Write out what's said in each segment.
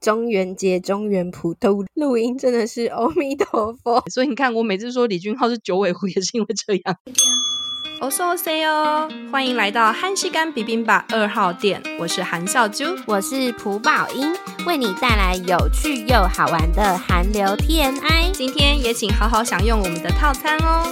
中元节、中元普渡录音，真的是阿弥陀佛。所以你看，我每次说李俊浩是九尾狐，也是因为这样。おそうせよ，欢迎来到韩食柑 bibimbap 二号店，我是韩笑珠，我是朴宝英，为你带来有趣又好玩的韩流 TMI。今天也请好好享用我们的套餐哦。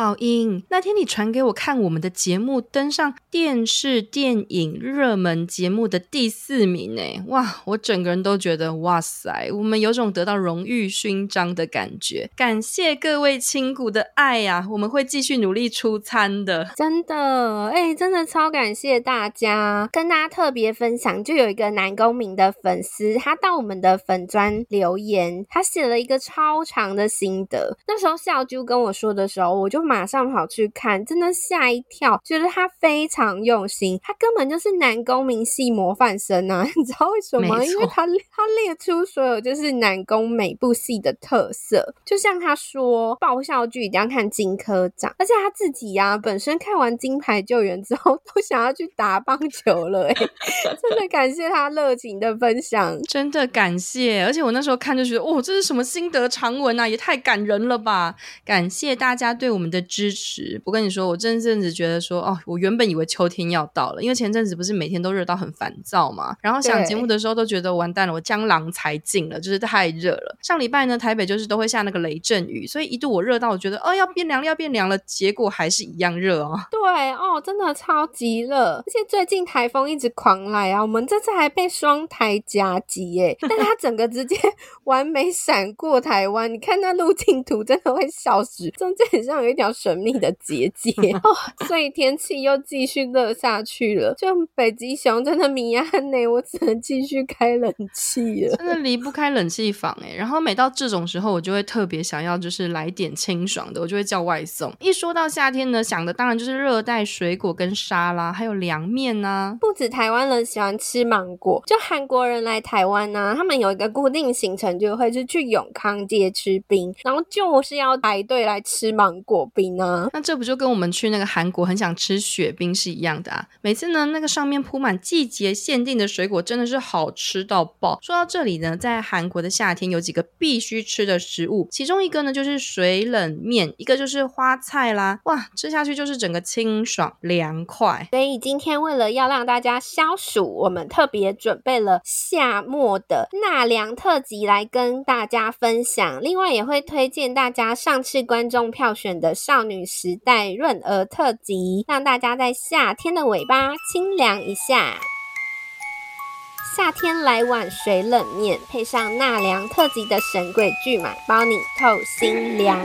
宝英，那天你传给我看我们的节目登上电视电影热门节目的第四名呢，哇！我整个人都觉得哇塞，我们有种得到荣誉勋章的感觉。感谢各位亲骨的爱呀，我们会继续努力出餐的。真的，哎、真的超感谢大家，跟大家特别分享，就有一个男公民的粉丝，他到我们的粉专留言，他写了一个超长的心得。那时候笑啾跟我说的时候，我就。马上跑去看，真的吓一跳，觉得他非常用心，他根本就是南宫珉系模范生啊！你知道为什么吗？因为他他列出所有就是南宫每部戏的特色，就像他说爆笑剧一定要看金科长，而且他自己呀、啊、本身看完《金牌救援》之后都想要去打棒球了，哎，真的感谢他热情的分享，真的感谢！而且我那时候看就觉得，哦，这是什么心得长文啊，也太感人了吧！感谢大家对我们的。支持，我跟你说，我这阵子觉得说，哦，我原本以为秋天要到了，因为前阵子不是每天都热到很烦躁嘛，然后想节目的时候都觉得完蛋了，我江郎才尽了，就是太热了。上礼拜呢，台北就是都会下那个雷阵雨，所以一度我热到我觉得，哦，要变凉了，要变凉了，结果还是一样热哦。对哦，真的超级热，而且最近台风一直狂来啊，我们这次还被双台夹击耶，但它整个直接 完美闪过台湾，你看那路径图真的会笑死，中间很像有一条。神秘的结界 哦，所以天气又继续热下去了。就北极熊真的迷安呢，我只能继续开冷气了，真的离不开冷气房哎。然后每到这种时候，我就会特别想要就是来点清爽的，我就会叫外送。一说到夏天呢，想的当然就是热带水果跟沙拉，还有凉面呐。不止台湾人喜欢吃芒果，就韩国人来台湾呢，他们有一个固定行程，就会是去永康街吃冰，然后就是要排队来吃芒果冰。那这不就跟我们去那个韩国很想吃雪冰是一样的啊？每次呢，那个上面铺满季节限定的水果，真的是好吃到爆。说到这里呢，在韩国的夏天有几个必须吃的食物，其中一个呢就是水冷面，一个就是花菜啦。哇，吃下去就是整个清爽凉快。所以今天为了要让大家消暑，我们特别准备了夏末的纳凉特辑来跟大家分享。另外也会推荐大家上次观众票选的少。女时代润儿特辑，让大家在夏天的尾巴清凉一下。夏天来碗水冷面，配上纳凉特辑的神鬼巨马，包你透心凉。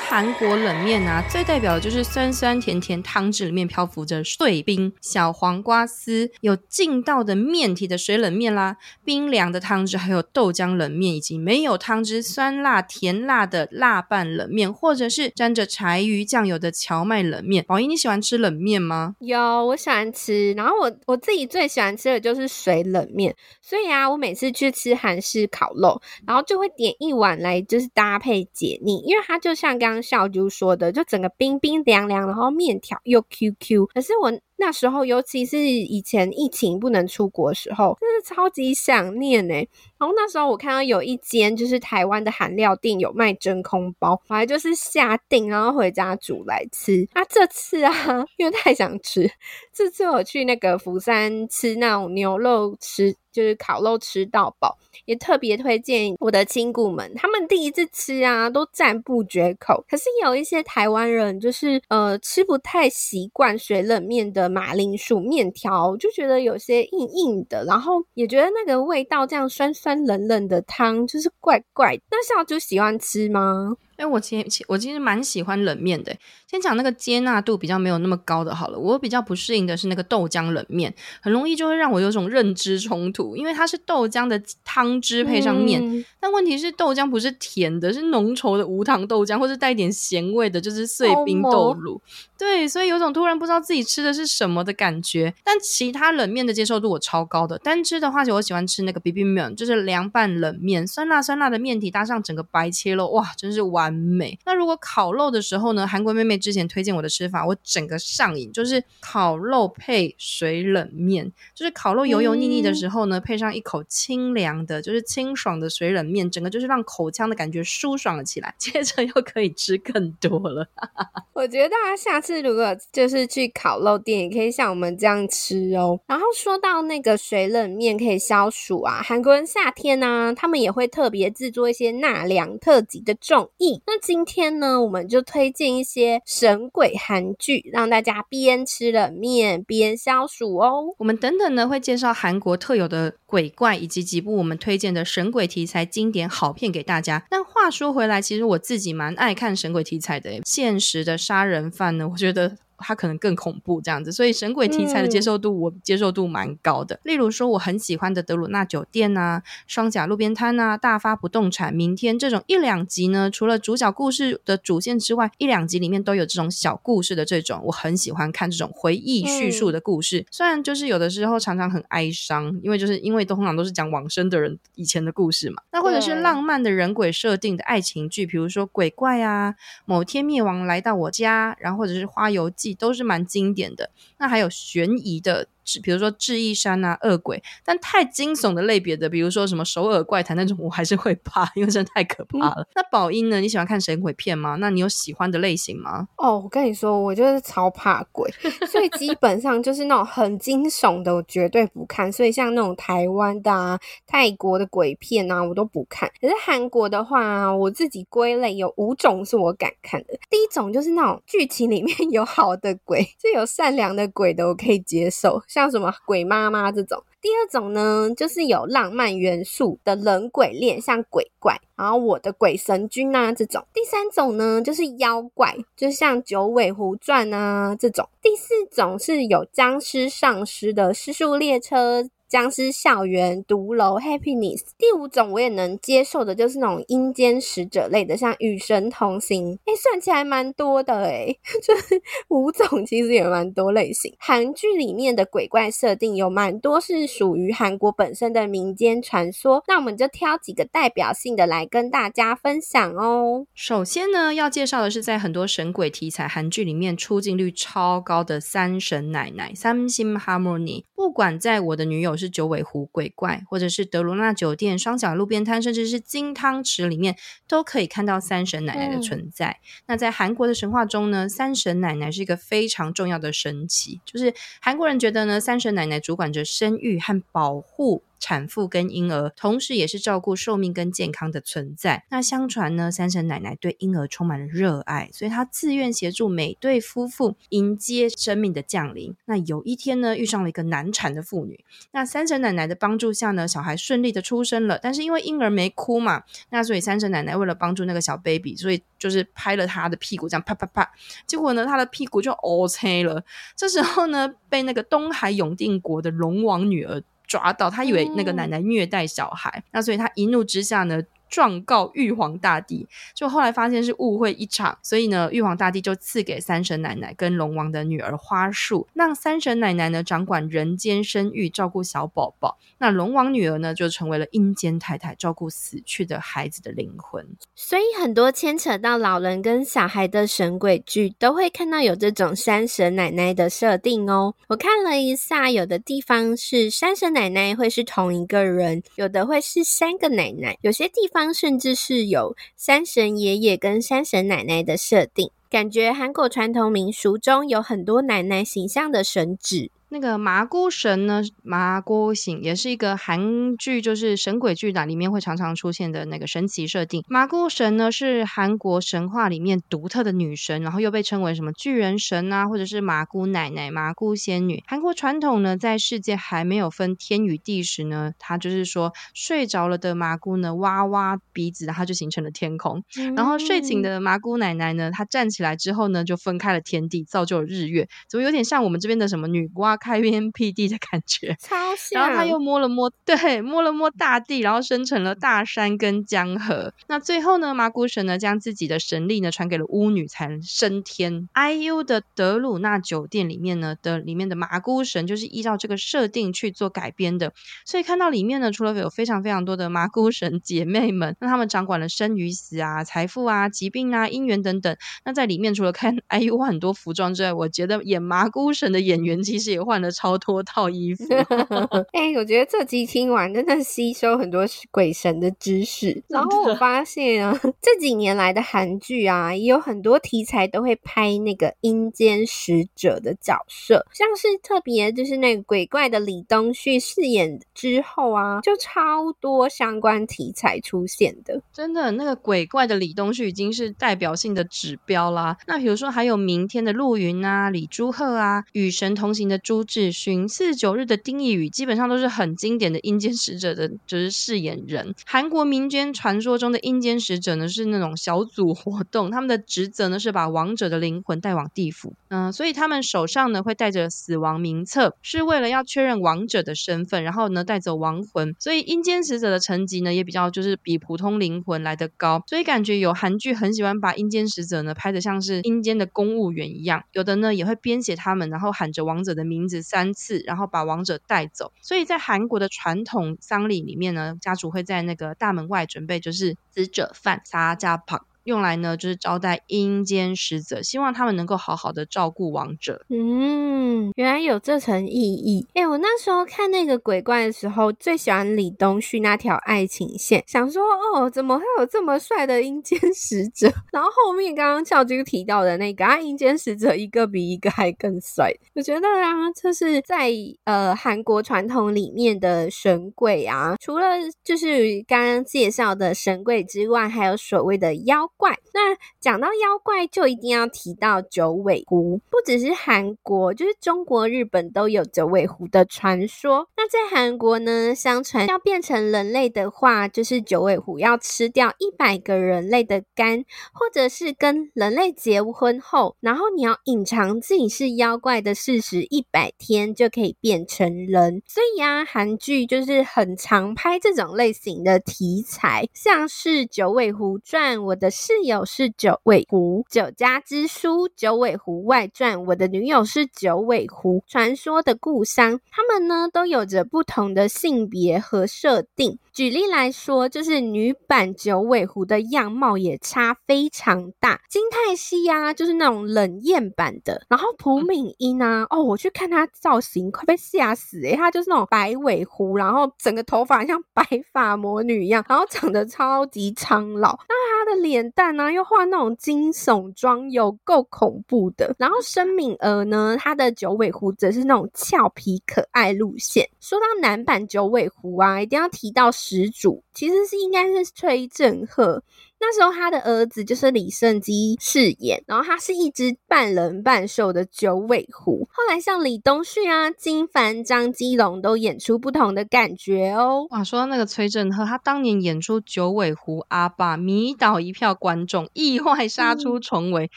韩国冷面啊，最代表的就是酸酸甜甜汤汁里面漂浮着碎冰、小黄瓜丝，有劲道的面体的水冷面啦，冰凉的汤汁，还有豆浆冷面，以及没有汤汁、酸辣甜辣的辣拌冷面，或者是沾着柴鱼酱油的荞麦冷面。宝仪，你喜欢吃冷面吗？有，我喜欢吃。然后我我自己最喜欢吃的就是水冷面，所以啊，我每次去吃韩式烤肉，然后就会点一碗来，就是搭配解腻，因为它就像。刚笑就说的，就整个冰冰凉凉，然后面条又 Q Q。可是我那时候，尤其是以前疫情不能出国的时候，真是超级想念呢。然后那时候我看到有一间就是台湾的韩料店有卖真空包，我还就是下定，然后回家煮来吃。啊、这次啊，因为太想吃，这次我去那个釜山吃那种牛肉吃。就是烤肉吃到饱，也特别推荐我的亲骨们，他们第一次吃啊，都赞不绝口。可是有一些台湾人，就是呃吃不太习惯水冷面的马铃薯面条，就觉得有些硬硬的，然后也觉得那个味道这样酸酸冷冷的汤就是怪怪。那小猪喜欢吃吗？哎，我其实我其实蛮喜欢冷面的。先讲那个接纳度比较没有那么高的好了，我比较不适应的是那个豆浆冷面，很容易就会让我有种认知冲突，因为它是豆浆的汤汁配上面，嗯、但问题是豆浆不是甜的，是浓稠的无糖豆浆，或是带点咸味的，就是碎冰豆乳。对，所以有种突然不知道自己吃的是什么的感觉。但其他冷面的接受度我超高的，单吃的话就我喜欢吃那个 bibimbap，就是凉拌冷面，酸辣酸辣的面体搭上整个白切肉，哇，真是完完美。那如果烤肉的时候呢，韩国妹妹之前推荐我的吃法，我整个上瘾，就是烤肉配水冷面，就是烤肉油油腻腻的时候呢，嗯、配上一口清凉的，就是清爽的水冷面，整个就是让口腔的感觉舒爽了起来。接着又可以吃更多了。我觉得大家下次如果就是去烤肉店，也可以像我们这样吃哦。然后说到那个水冷面可以消暑啊，韩国人夏天呢、啊，他们也会特别制作一些纳凉特辑的综那今天呢，我们就推荐一些神鬼韩剧，让大家边吃冷面边消暑哦。我们等等呢会介绍韩国特有的鬼怪，以及几部我们推荐的神鬼题材经典好片给大家。但话说回来，其实我自己蛮爱看神鬼题材的，现实的杀人犯呢，我觉得。它可能更恐怖这样子，所以神鬼题材的接受度、嗯、我接受度蛮高的。例如说，我很喜欢的德鲁纳酒店啊、双甲路边摊啊、大发不动产、明天这种一两集呢，除了主角故事的主线之外，一两集里面都有这种小故事的这种，我很喜欢看这种回忆叙述的故事。嗯、虽然就是有的时候常常很哀伤，因为就是因为都通常都是讲往生的人以前的故事嘛。那或者是浪漫的人鬼设定的爱情剧，比如说鬼怪啊、某天灭亡来到我家，然后或者是花游记。都是蛮经典的，那还有悬疑的。比如说智异山啊、恶鬼，但太惊悚的类别的，比如说什么首尔怪谈那种，我还是会怕，因为真的太可怕了。嗯、那宝英呢？你喜欢看神鬼片吗？那你有喜欢的类型吗？哦，我跟你说，我就是超怕鬼，所以基 本上就是那种很惊悚的，我绝对不看。所以像那种台湾的啊、泰国的鬼片啊，我都不看。可是韩国的话，我自己归类有五种是我敢看的。第一种就是那种剧情里面 有好的鬼，就有善良的鬼的，我可以接受。像什么鬼妈妈这种，第二种呢，就是有浪漫元素的人鬼恋，像鬼怪，然后我的鬼神君啊这种。第三种呢，就是妖怪，就像九尾狐传啊这种。第四种是有僵尸丧尸的尸速列车。僵尸校园、毒楼、Happiness。第五种我也能接受的，就是那种阴间使者类的，像与神同行。哎，算起来蛮多的哎，就是五种其实也蛮多类型。韩剧里面的鬼怪设定有蛮多是属于韩国本身的民间传说，那我们就挑几个代表性的来跟大家分享哦。首先呢，要介绍的是在很多神鬼题材韩剧里面出镜率超高的三神奶奶 （Samsim Harmony）。不管在我的女友。是九尾狐鬼怪，或者是德罗纳酒店、双脚路边摊，甚至是金汤匙里面，都可以看到三神奶奶的存在。嗯、那在韩国的神话中呢，三神奶奶是一个非常重要的神祇，就是韩国人觉得呢，三神奶奶主管着生育和保护。产妇跟婴儿，同时也是照顾寿命跟健康的存在。那相传呢，三神奶奶对婴儿充满了热爱，所以她自愿协助每对夫妇迎接生命的降临。那有一天呢，遇上了一个难产的妇女。那三神奶奶的帮助下呢，小孩顺利的出生了。但是因为婴儿没哭嘛，那所以三神奶奶为了帮助那个小 baby，所以就是拍了他的屁股，这样啪啪啪。结果呢，他的屁股就乌青了。这时候呢，被那个东海永定国的龙王女儿。抓到他以为那个奶奶虐待小孩，嗯、那所以他一怒之下呢，状告玉皇大帝，就后来发现是误会一场，所以呢，玉皇大帝就赐给三神奶奶跟龙王的女儿花束，让三神奶奶呢掌管人间生育，照顾小宝宝。那龙王女儿呢就成为了阴间太太，照顾死去的孩子的灵魂。所以很多牵扯到老人跟小孩的神鬼剧，都会看到有这种三神奶奶的设定哦。我看了一下，有的地方是三神奶奶会是同一个人，有的会是三个奶奶，有些地方。甚至是有山神爷爷跟山神奶奶的设定，感觉韩国传统民俗中有很多奶奶形象的神祇。那个麻姑神呢，麻姑神也是一个韩剧，就是神鬼剧的里面会常常出现的那个神奇设定。麻姑神呢是韩国神话里面独特的女神，然后又被称为什么巨人神啊，或者是麻姑奶奶、麻姑仙女。韩国传统呢，在世界还没有分天与地时呢，它就是说睡着了的麻姑呢，挖挖鼻子，它就形成了天空。嗯、然后睡醒的麻姑奶奶呢，她站起来之后呢，就分开了天地，造就了日月。怎么有点像我们这边的什么女娲？开天辟地的感觉，超像。然后他又摸了摸，对，摸了摸大地，然后生成了大山跟江河。那最后呢，麻姑神呢将自己的神力呢传给了巫女，才能升天。IU 的德鲁纳酒店里面呢的里面的麻姑神就是依照这个设定去做改编的，所以看到里面呢，除了有非常非常多的麻姑神姐妹们，那他们掌管了生与死啊、财富啊、疾病啊、姻缘等等。那在里面除了看 IU 换很多服装之外，我觉得演麻姑神的演员其实也换了超多套衣服。哎、欸，我觉得这集听完真的吸收很多鬼神的知识。然后我发现啊，这几年来的韩剧啊，也有很多题材都会拍那个阴间使者的角色，像是特别就是那个鬼怪的李东旭饰演之后啊，就超多相关题材出现的。真的，那个鬼怪的李东旭已经是代表性的指标啦。那比如说还有明天的陆云啊、李朱赫啊、与神同行的朱智勋、四十九日的丁义宇，基本上都是很经典的阴间使者的，就是饰演人。韩国民间传说中的阴间使者呢，是那种小组活动，他们的职责呢是把亡者的灵魂带往地府。嗯、所以他们手上呢会带着死亡名册，是为了要确认亡者的身份，然后呢带走亡魂。所以阴间使者的层级呢也比较就是比普通灵魂来得高。所以感觉有韩剧很喜欢把阴间使者呢拍得像是阴间的公务员一样，有的呢也会编写他们，然后喊着亡者的名字三次，然后把亡者带走。所以在韩国的传统丧礼里面呢，家族会在那个大门外准备就是死者饭撒加旁。用来呢，就是招待阴间使者，希望他们能够好好的照顾亡者。嗯，原来有这层意义。哎、我那时候看那个鬼怪的时候，最喜欢李东旭那条爱情线，想说哦，怎么会有这么帅的阴间使者？然后后面刚刚俏君提到的那个啊，阴间使者一个比一个还更帅。我觉得啊，这是在呃韩国传统里面的神鬼啊，除了就是刚刚介绍的神鬼之外，还有所谓的妖。怪，那讲到妖怪，就一定要提到九尾狐。不只是韩国，就是中国、日本都有九尾狐的传说。那在韩国呢，相传要变成人类的话，就是九尾狐要吃掉一百个人类的肝，或者是跟人类结婚后，然后你要隐藏自己是妖怪的事实一百天，就可以变成人。所以啊，韩剧就是很常拍这种类型的题材，像是《九尾狐传》，我的。室友是九尾狐，《九家之书》《九尾狐外传》，我的女友是九尾狐，传说的故乡，他们呢都有着不同的性别和设定。举例来说，就是女版九尾狐的样貌也差非常大。金泰熙呀，就是那种冷艳版的，然后朴敏英啊，哦，我去看她造型，快被吓死诶、她就是那种白尾狐，然后整个头发像白发魔女一样，然后长得超级苍老，那脸蛋呢、啊、又画那种惊悚妆，有够恐怖的。然后申敏儿呢，她的九尾狐则是那种俏皮可爱路线。说到男版九尾狐啊，一定要提到。始祖其实是应该是崔振赫。那时候他的儿子就是李胜基饰演，然后他是一只半人半兽的九尾狐。后来像李东旭啊、金凡、张基龙都演出不同的感觉哦。哇，说到那个崔振赫，他当年演出九尾狐阿爸，迷倒一票观众，意外杀出重围。嗯、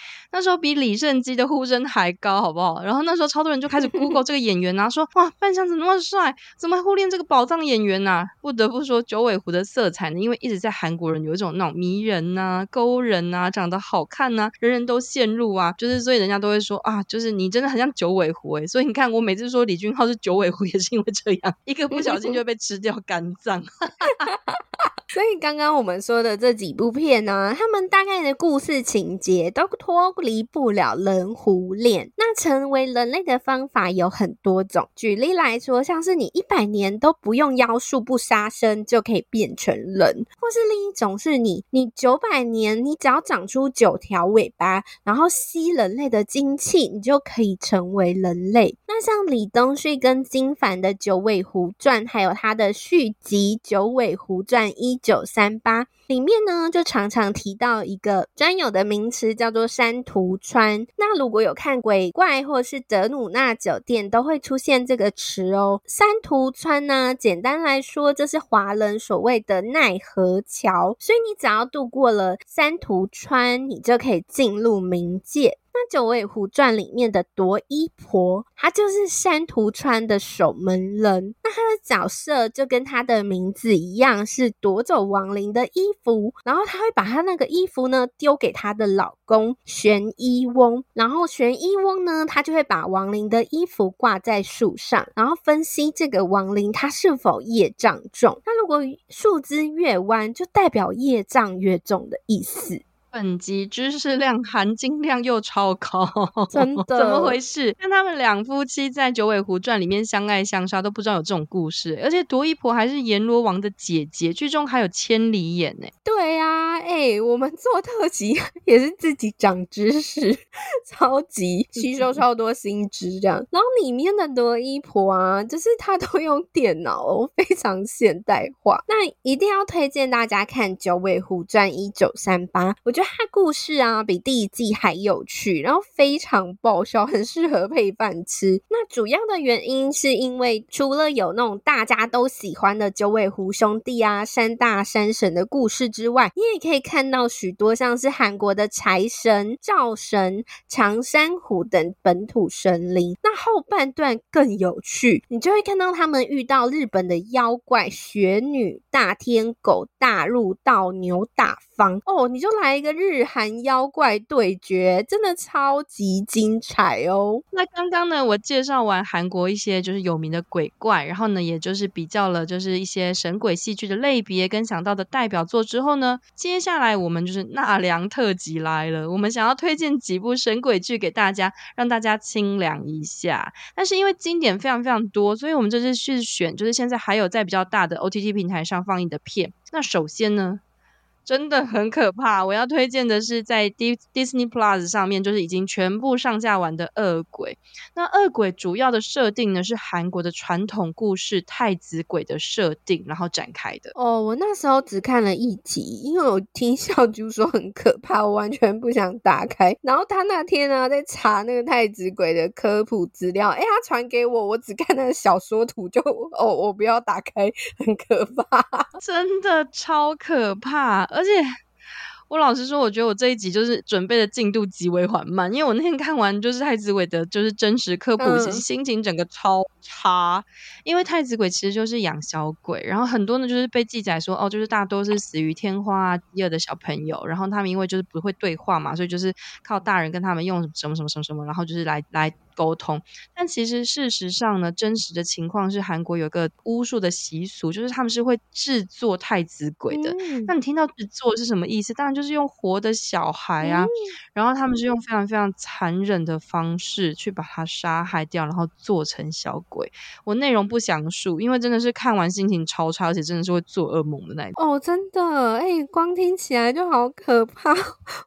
那时候比李胜基的呼声还高，好不好？然后那时候超多人就开始 Google 这个演员啊，说哇，扮相怎么那么帅？怎么还忽略这个宝藏演员啊？不得不说九尾狐的色彩呢，因为一直在韩国人有一种那种迷人。人呐、勾人呐、长得好看呐、人人都陷入啊，就是所以人家都会说啊，就是你真的很像九尾狐诶。所以你看我每次说李俊浩是九尾狐，也是因为这样，一个不小心就会被吃掉肝脏。所以刚刚我们说的这几部片呢，他们大概的故事情节都脱离不了人狐恋。那成为人类的方法有很多种，举例来说，像是你一百年都不用妖术不杀生就可以变成人，或是另一种是你你九百年你只要长出九条尾巴，然后吸人类的精气，你就可以成为人类。那像李东旭跟金凡的《九尾狐传》，还有他的续集《九尾狐传一》。九三八》里面呢，就常常提到一个专有的名词，叫做山图川。那如果有看鬼怪或是德鲁纳酒店，都会出现这个词哦。山图川呢，简单来说，就是华人所谓的奈何桥。所以你只要渡过了山图川，你就可以进入冥界。那《九尾狐传》里面的夺衣婆，她就是山图川的守门人。那她角色就跟他的名字一样，是夺走亡灵的衣服，然后她会把她那个衣服呢丢给她的老公玄衣翁，然后玄衣翁呢，他就会把亡灵的衣服挂在树上，然后分析这个亡灵他是否业障重。那如果树枝越弯，就代表业障越重的意思。本集知识量含金量又超高，真的？怎么回事？看他们两夫妻在《九尾狐传》里面相爱相杀，都不知道有这种故事。而且夺衣婆还是阎罗王的姐姐，剧中还有千里眼呢。对呀、啊，哎、欸，我们做特辑 也是自己长知识，超级吸收超多新知这样。然后里面的夺衣婆啊，就是她都用电脑，非常现代化。那一定要推荐大家看《九尾狐传》一九三八，我觉得。故事啊，比第一季还有趣，然后非常爆笑，很适合配饭吃。那主要的原因是因为除了有那种大家都喜欢的九尾狐兄弟啊、山大山神的故事之外，你也可以看到许多像是韩国的财神、灶神、长山虎等本土神灵。那后半段更有趣，你就会看到他们遇到日本的妖怪雪女、大天狗、大陆道牛大方哦，你就来一个。日韩妖怪对决真的超级精彩哦！那刚刚呢，我介绍完韩国一些就是有名的鬼怪，然后呢，也就是比较了就是一些神鬼戏剧的类别跟想到的代表作之后呢，接下来我们就是纳凉特辑来了。我们想要推荐几部神鬼剧给大家，让大家清凉一下。但是因为经典非常非常多，所以我们这次去选就是现在还有在比较大的 OTT 平台上放映的片。那首先呢，真的很可怕！我要推荐的是在 Disney Plus 上面，就是已经全部上架完的《恶鬼》。那《恶鬼》主要的设定呢，是韩国的传统故事太子鬼的设定，然后展开的。哦，我那时候只看了一集，因为我听小猪说很可怕，我完全不想打开。然后他那天呢，在查那个太子鬼的科普资料，哎，他传给我，我只看那个小说图就，就哦，我不要打开，很可怕，真的超可怕。而且，我老实说，我觉得我这一集就是准备的进度极为缓慢，因为我那天看完就是太子伟的，就是真实科普，其实心情整个超差。因为太子鬼其实就是养小鬼，然后很多呢就是被记载说，哦，就是大多是死于天花、饥饿的小朋友，然后他们因为就是不会对话嘛，所以就是靠大人跟他们用什么什么什么什么，然后就是来来。沟通，但其实事实上呢，真实的情况是韩国有个巫术的习俗，就是他们是会制作太子鬼的。嗯、那你听到制作是什么意思？当然就是用活的小孩啊，嗯、然后他们是用非常非常残忍的方式去把他杀害掉，然后做成小鬼。我内容不详述，因为真的是看完心情超差，而且真的是会做噩梦的那种。哦，真的，哎、欸，光听起来就好可怕，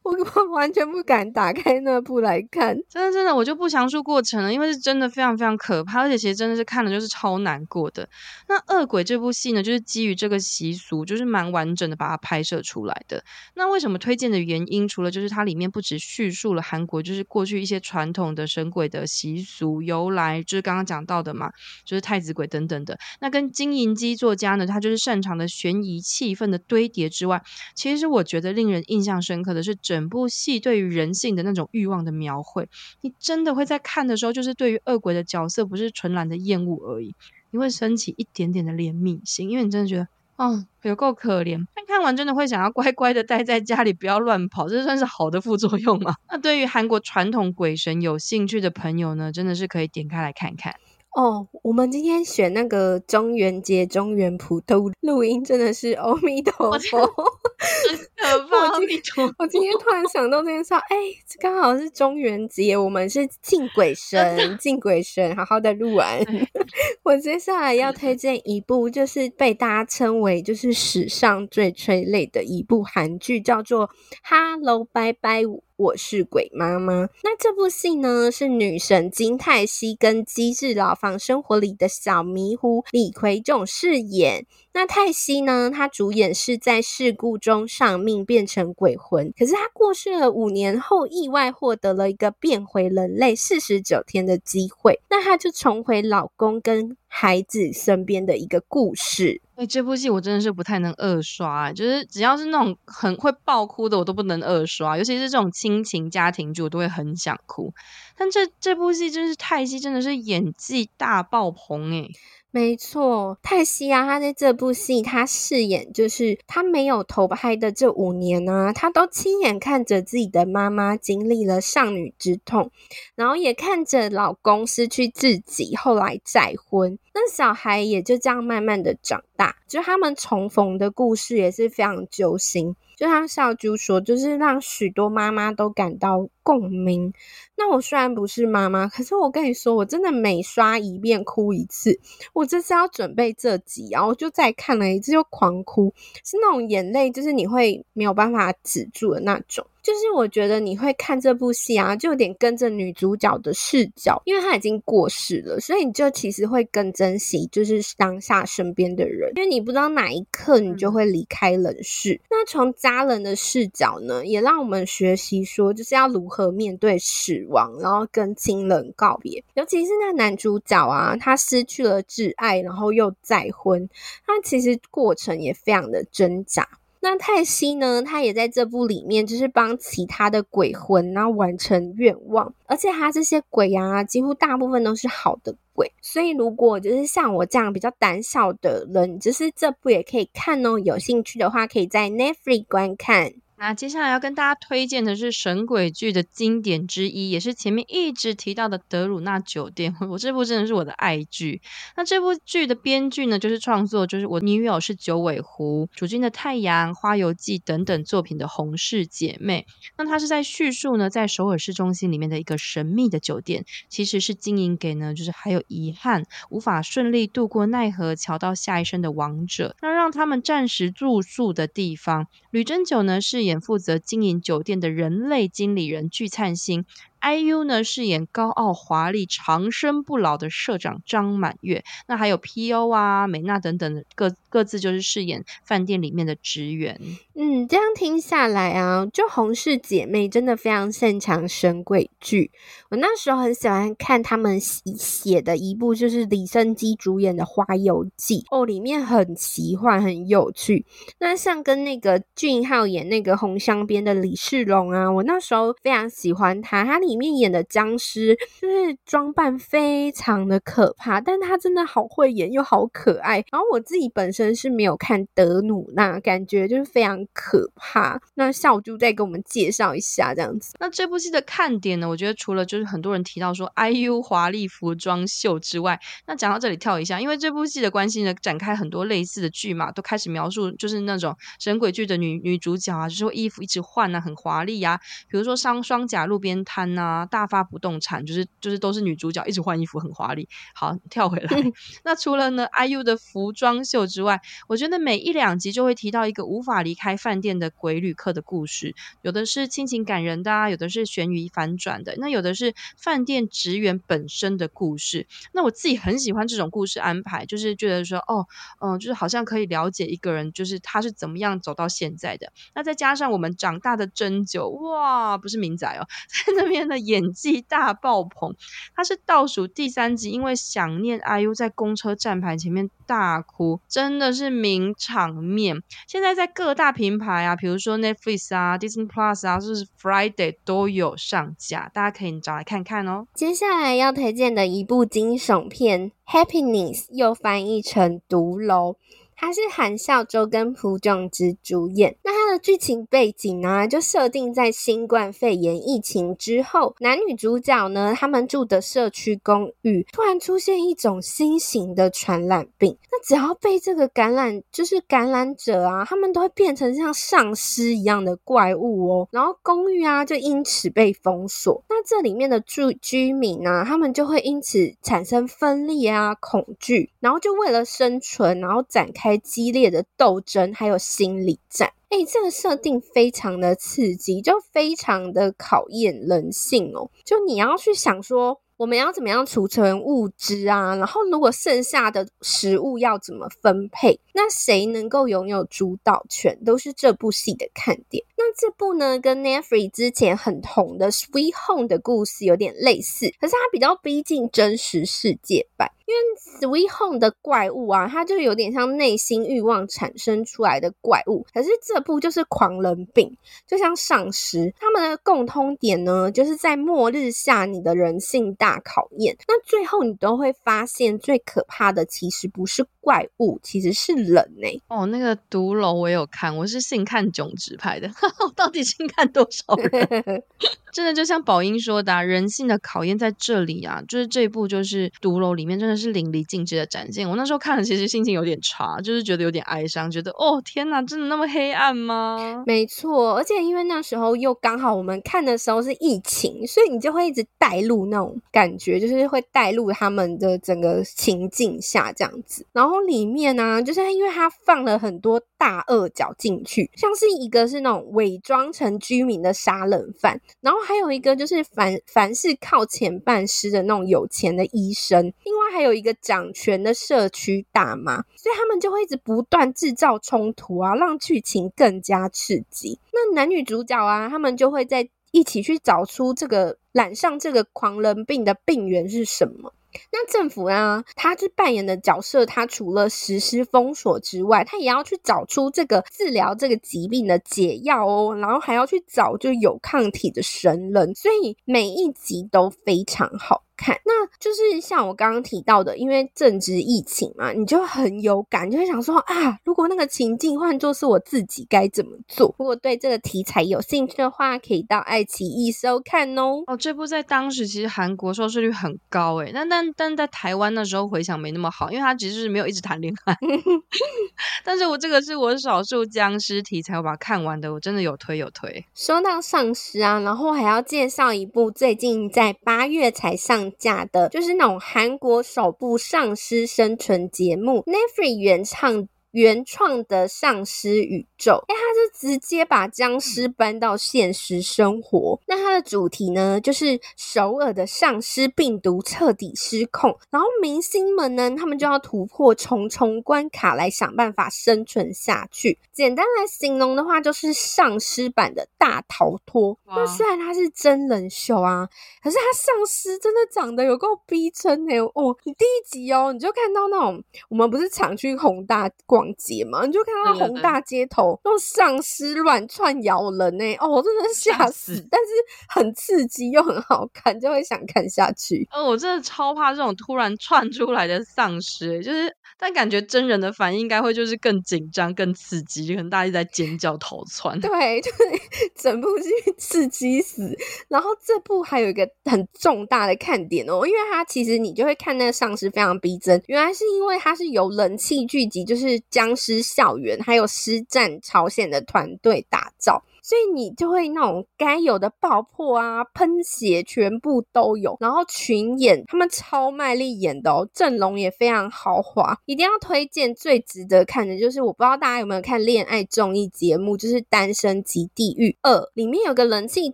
我 我完全不敢打开那部来看。真的真的，我就不详述过。过程呢，因为是真的非常非常可怕，而且其实真的是看了就是超难过的。那《恶鬼》这部戏呢，就是基于这个习俗，就是蛮完整的把它拍摄出来的。那为什么推荐的原因，除了就是它里面不止叙述了韩国就是过去一些传统的神鬼的习俗由来，就是刚刚讲到的嘛，就是太子鬼等等的。那跟金银姬作家呢，他就是擅长的悬疑气氛的堆叠之外，其实我觉得令人印象深刻的是整部戏对于人性的那种欲望的描绘，你真的会在看的时候，就是对于恶鬼的角色，不是纯然的厌恶而已，你会升起一点点的怜悯心，因为你真的觉得，哦，有够可怜。但看完真的会想要乖乖的待在家里，不要乱跑，这算是好的副作用吗？那对于韩国传统鬼神有兴趣的朋友呢，真的是可以点开来看看。哦，我们今天选那个中元节中元普渡录音，真的是阿弥陀佛，很可怕。我今天我今天突然想到这件事，哎，刚好是中元节，我们是敬鬼神，敬鬼神，好好的录完。我接下来要推荐一部，就是被大家称为就是史上最催泪的一部韩剧，叫做《哈喽拜拜》。我是鬼妈妈。那这部戏呢，是女神金泰熙跟机智牢房生活里的小迷糊李奎仲饰演。那泰熙呢，他主演是在事故中丧命变成鬼魂，可是他过世了五年后，意外获得了一个变回人类四十九天的机会，那他就重回老公跟孩子身边的一个故事。哎，这部戏我真的是不太能二刷，就是只要是那种很会爆哭的，我都不能二刷，尤其是这种亲情家庭剧，我都会很想哭。但这这部戏真是泰熙，真的是演技大爆棚诶。没错，泰西啊，他在这部戏他饰演就是他没有投拍的这五年呢、啊，他都亲眼看着自己的妈妈经历了丧女之痛，然后也看着老公失去自己，后来再婚，那小孩也就这样慢慢的长大，就他们重逢的故事也是非常揪心。就像小猪说，就是让许多妈妈都感到共鸣。那我虽然不是妈妈，可是我跟你说，我真的每刷一遍哭一次。我这次要准备这集，然后就再看了一次，就狂哭，是那种眼泪，就是你会没有办法止住的那种。就是我觉得你会看这部戏啊，就有点跟着女主角的视角，因为她已经过世了，所以你就其实会更珍惜就是当下身边的人，因为你不知道哪一刻你就会离开人世。那从家人的视角呢，也让我们学习说，就是要如何面对死亡，然后跟亲人告别。尤其是那男主角啊，他失去了挚爱，然后又再婚，他其实过程也非常的挣扎。那泰西呢？他也在这部里面，就是帮其他的鬼魂，然后完成愿望。而且他这些鬼啊，几乎大部分都是好的鬼。所以如果就是像我这样比较胆小的人，就是这部也可以看哦。有兴趣的话，可以在 Netflix 观看。那接下来要跟大家推荐的是神鬼剧的经典之一，也是前面一直提到的《德鲁纳酒店》。我这部真的是我的爱剧。那这部剧的编剧呢，就是创作就是我女友是九尾狐、主君的太阳、花游记等等作品的洪氏姐妹。那她是在叙述呢，在首尔市中心里面的一个神秘的酒店，其实是经营给呢，就是还有遗憾无法顺利度过奈何桥到下一生的亡者，那让他们暂时住宿的地方。吕珍九呢是负责经营酒店的人类经理人具灿星。IU 呢饰演高傲华丽、长生不老的社长张满月，那还有 PO 啊、美娜等等的各各自就是饰演饭店里面的职员。嗯，这样听下来啊，就洪氏姐妹真的非常擅长神鬼剧。我那时候很喜欢看他们写的一部，就是李昇基主演的《花游记》哦，里面很奇幻、很有趣。那像跟那个俊浩演那个红镶边的李世龙啊，我那时候非常喜欢他，他里面演的僵尸就是装扮非常的可怕，但他真的好会演又好可爱。然后我自己本身是没有看德鲁纳，感觉就是非常可怕。那小猪再给我们介绍一下这样子。那这部戏的看点呢？我觉得除了就是很多人提到说 IU 华丽服装秀之外，那讲到这里跳一下，因为这部戏的关系呢，展开很多类似的剧嘛，都开始描述就是那种神鬼剧的女女主角啊，就是衣服一直换啊，很华丽啊，比如说双双甲路边摊。那大发不动产就是就是都是女主角一直换衣服很华丽。好，跳回来。那除了呢 IU 的服装秀之外，我觉得每一两集就会提到一个无法离开饭店的鬼旅客的故事，有的是亲情感人的啊，有的是悬疑反转的，那有的是饭店职员本身的故事。那我自己很喜欢这种故事安排，就是觉得说哦，嗯、呃，就是好像可以了解一个人，就是他是怎么样走到现在的。那再加上我们长大的针灸，哇，不是明仔哦，在那边。的演技大爆棚，他是倒数第三集，因为想念 IU 在公车站牌前面大哭，真的是名场面。现在在各大平台啊，比如说 Netflix 啊、Disney Plus 啊，就是 Friday 都有上架，大家可以找来看看哦。接下来要推荐的一部惊悚片《Happiness》，又翻译成《毒楼》。它是韩孝周跟朴炯之主演，那它的剧情背景呢，就设定在新冠肺炎疫情之后，男女主角呢，他们住的社区公寓突然出现一种新型的传染病，那只要被这个感染，就是感染者啊，他们都会变成像丧尸一样的怪物哦，然后公寓啊就因此被封锁，那这里面的住居民呢，他们就会因此产生分裂啊、恐惧，然后就为了生存，然后展开。激烈的斗争，还有心理战。哎，这个设定非常的刺激，就非常的考验人性哦。就你要去想说。我们要怎么样储存物资啊？然后如果剩下的食物要怎么分配？那谁能够拥有主导权，都是这部戏的看点。那这部呢，跟 Nefry 之前很红的《Sweet Home》的故事有点类似，可是它比较逼近真实世界版。因为 Sweet Home 的怪物啊，它就有点像内心欲望产生出来的怪物，可是这部就是狂人病，就像丧尸。他们的共通点呢，就是在末日下你的人性大考验。那最后你都会发现，最可怕的其实不是怪物，其实是人呢、欸。哦，那个毒楼我有看，我是信看囧直拍的，我到底信看多少人？真的就像宝英说的、啊，人性的考验在这里啊，就是这一部就是毒楼里面真的。是淋漓尽致的展现。我那时候看了，其实心情有点差，就是觉得有点哀伤，觉得哦天哪，真的那么黑暗吗？没错，而且因为那时候又刚好我们看的时候是疫情，所以你就会一直带入那种感觉，就是会带入他们的整个情境下这样子。然后里面呢、就是因为他放了很多大恶角进去，像是一个是那种伪装成居民的杀人犯，然后还有一个就是凡凡是靠钱办事的那种有钱的医生，另外还。有一个掌权的社区大妈，所以他们就会一直不断制造冲突啊，让剧情更加刺激。那男女主角啊，他们就会在一起去找出这个染上这个狂人病的病源是什么。那政府啊，他是扮演的角色，他除了实施封锁之外，他也要去找出这个治疗这个疾病的解药哦，然后还要去找就有抗体的神人，所以每一集都非常好。看，那就是像我刚刚提到的，因为正值疫情嘛，你就很有感，就会想说啊，如果那个情境换作是我自己，该怎么做？如果对这个题材有兴趣的话，可以到爱奇艺收看哦。哦，这部在当时其实韩国收视率很高诶，但但但在台湾那时候回想没那么好，因为他其实是没有一直谈恋爱。但是我这个是我少数僵尸题材我把它看完的，我真的有推有推。说到丧尸啊，然后还要介绍一部最近在八月才上。假的，就是那种韩国首部丧尸生存节目 n e f r y 原唱。原创的丧尸宇宙，哎，他是直接把僵尸搬到现实生活。那它的主题呢，就是首尔的丧尸病毒彻底失控，然后明星们呢，他们就要突破重重关卡来想办法生存下去。简单来形容的话，就是丧尸版的大逃脱。那虽然它是真人秀啊，可是它丧尸真的长得有够逼真哎！哦，你第一集哦，你就看到那种我们不是常去宏大逛街嘛，你就看到宏大街头那种丧尸乱窜咬人呢、欸，哦，真的吓死！死但是很刺激又很好看，就会想看下去。哦，我真的超怕这种突然窜出来的丧尸，就是但感觉真人的反应应该会就是更紧张、更刺激，就可能大家一直在尖叫逃窜。对，就是 整部剧刺激死。然后这部还有一个很重大的看点哦，因为它其实你就会看那个丧尸非常逼真，原来是因为它是由人气聚集，就是。僵尸校园，还有施战朝鲜的团队打造。所以你就会那种该有的爆破啊、喷血全部都有，然后群演他们超卖力演的哦，阵容也非常豪华，一定要推荐。最值得看的就是我不知道大家有没有看恋爱综艺节目，就是《单身即地狱二》，里面有个人气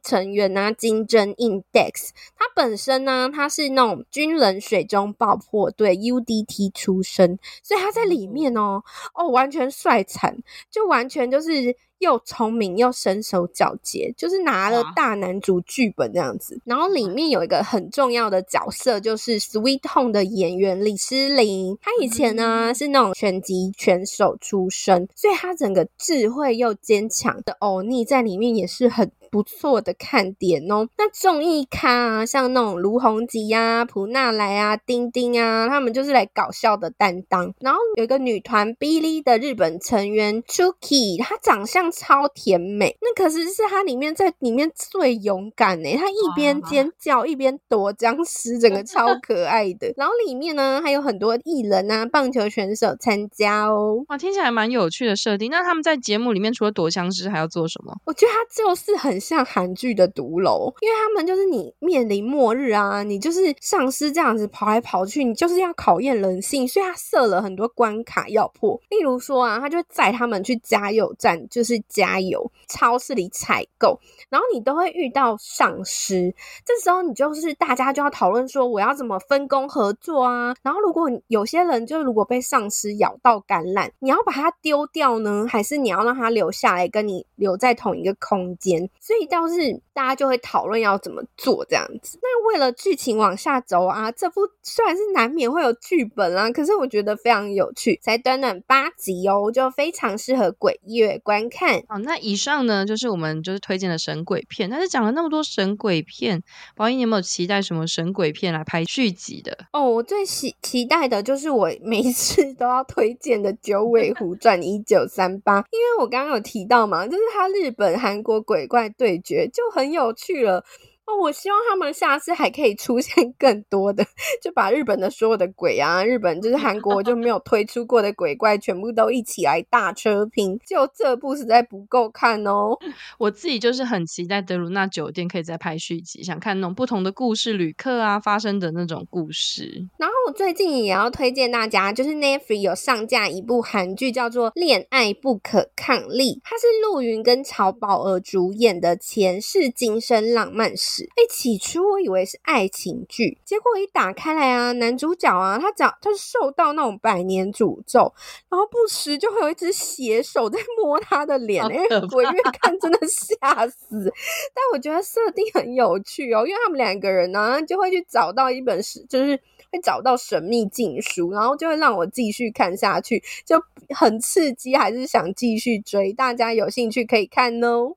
成员啊，金正英 Dex，他本身呢他是那种军人水中爆破队 UDT 出身，所以他在里面哦哦完全帅惨，就完全就是。又聪明又身手矫捷，就是拿了大男主剧本这样子。然后里面有一个很重要的角色，就是《Sweet Home》的演员李诗琳。她以前呢是那种拳击拳手出身，所以她整个智慧又坚强的欧尼在里面也是很。不错的看点哦。那综艺咖啊，像那种卢洪吉呀、朴娜莱啊、丁丁啊，他们就是来搞笑的担当。然后有一个女团 Billy 的日本成员 Chuki，她长相超甜美，那可是是她里面在里面最勇敢诶，她一边尖叫一边躲僵尸，整个超 可爱的。然后里面呢还有很多艺人啊、棒球选手参加哦。哇，听起来蛮有趣的设定。那他们在节目里面除了躲僵尸还要做什么？我觉得他就是很。像韩剧的毒楼，因为他们就是你面临末日啊，你就是丧尸这样子跑来跑去，你就是要考验人性，所以他设了很多关卡要破。例如说啊，他就载他们去加油站，就是加油；超市里采购，然后你都会遇到丧尸，这时候你就是大家就要讨论说，我要怎么分工合作啊？然后如果有些人就如果被丧尸咬到感染，你要把它丢掉呢，还是你要让它留下来跟你留在同一个空间？倒是大家就会讨论要怎么做这样子。那为了剧情往下走啊，这部虽然是难免会有剧本啊，可是我觉得非常有趣，才短短八集哦，就非常适合鬼月观看。好，那以上呢就是我们就是推荐的神鬼片，但是讲了那么多神鬼片，宝仪你有没有期待什么神鬼片来拍续集的？哦，我最期期待的就是我每一次都要推荐的《九尾狐传一九三八》，因为我刚刚有提到嘛，就是它日本、韩国鬼怪对决就很有趣了。哦，我希望他们下次还可以出现 更多的，就把日本的所有的鬼啊，日本就是韩国就没有推出过的鬼怪，全部都一起来大车拼。就这部实在不够看哦。我自己就是很期待德鲁纳酒店可以再拍续集，想看那种不同的故事，旅客啊发生的那种故事。然后我最近也要推荐大家，就是 Netflix 有上架一部韩剧，叫做《恋爱不可抗力》，它是陆云跟曹宝儿主演的前世今生浪漫史。哎，起初我以为是爱情剧，结果一打开来啊，男主角啊，他讲他是受到那种百年诅咒，然后不时就会有一只血手在摸他的脸，哎，我越看真的吓死。但我觉得设定很有趣哦，因为他们两个人呢、啊，就会去找到一本是，就是会找到神秘禁书，然后就会让我继续看下去，就很刺激，还是想继续追。大家有兴趣可以看哦。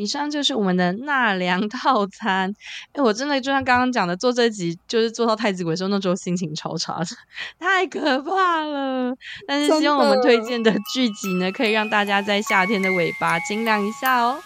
以上就是我们的纳凉 套餐。哎，我真的就像刚刚讲的，做这集就是做到太子鬼的时候，那时候心情超差的，太可怕了。但是希望我们推荐的剧集呢，可以让大家在夏天的尾巴清凉一下哦。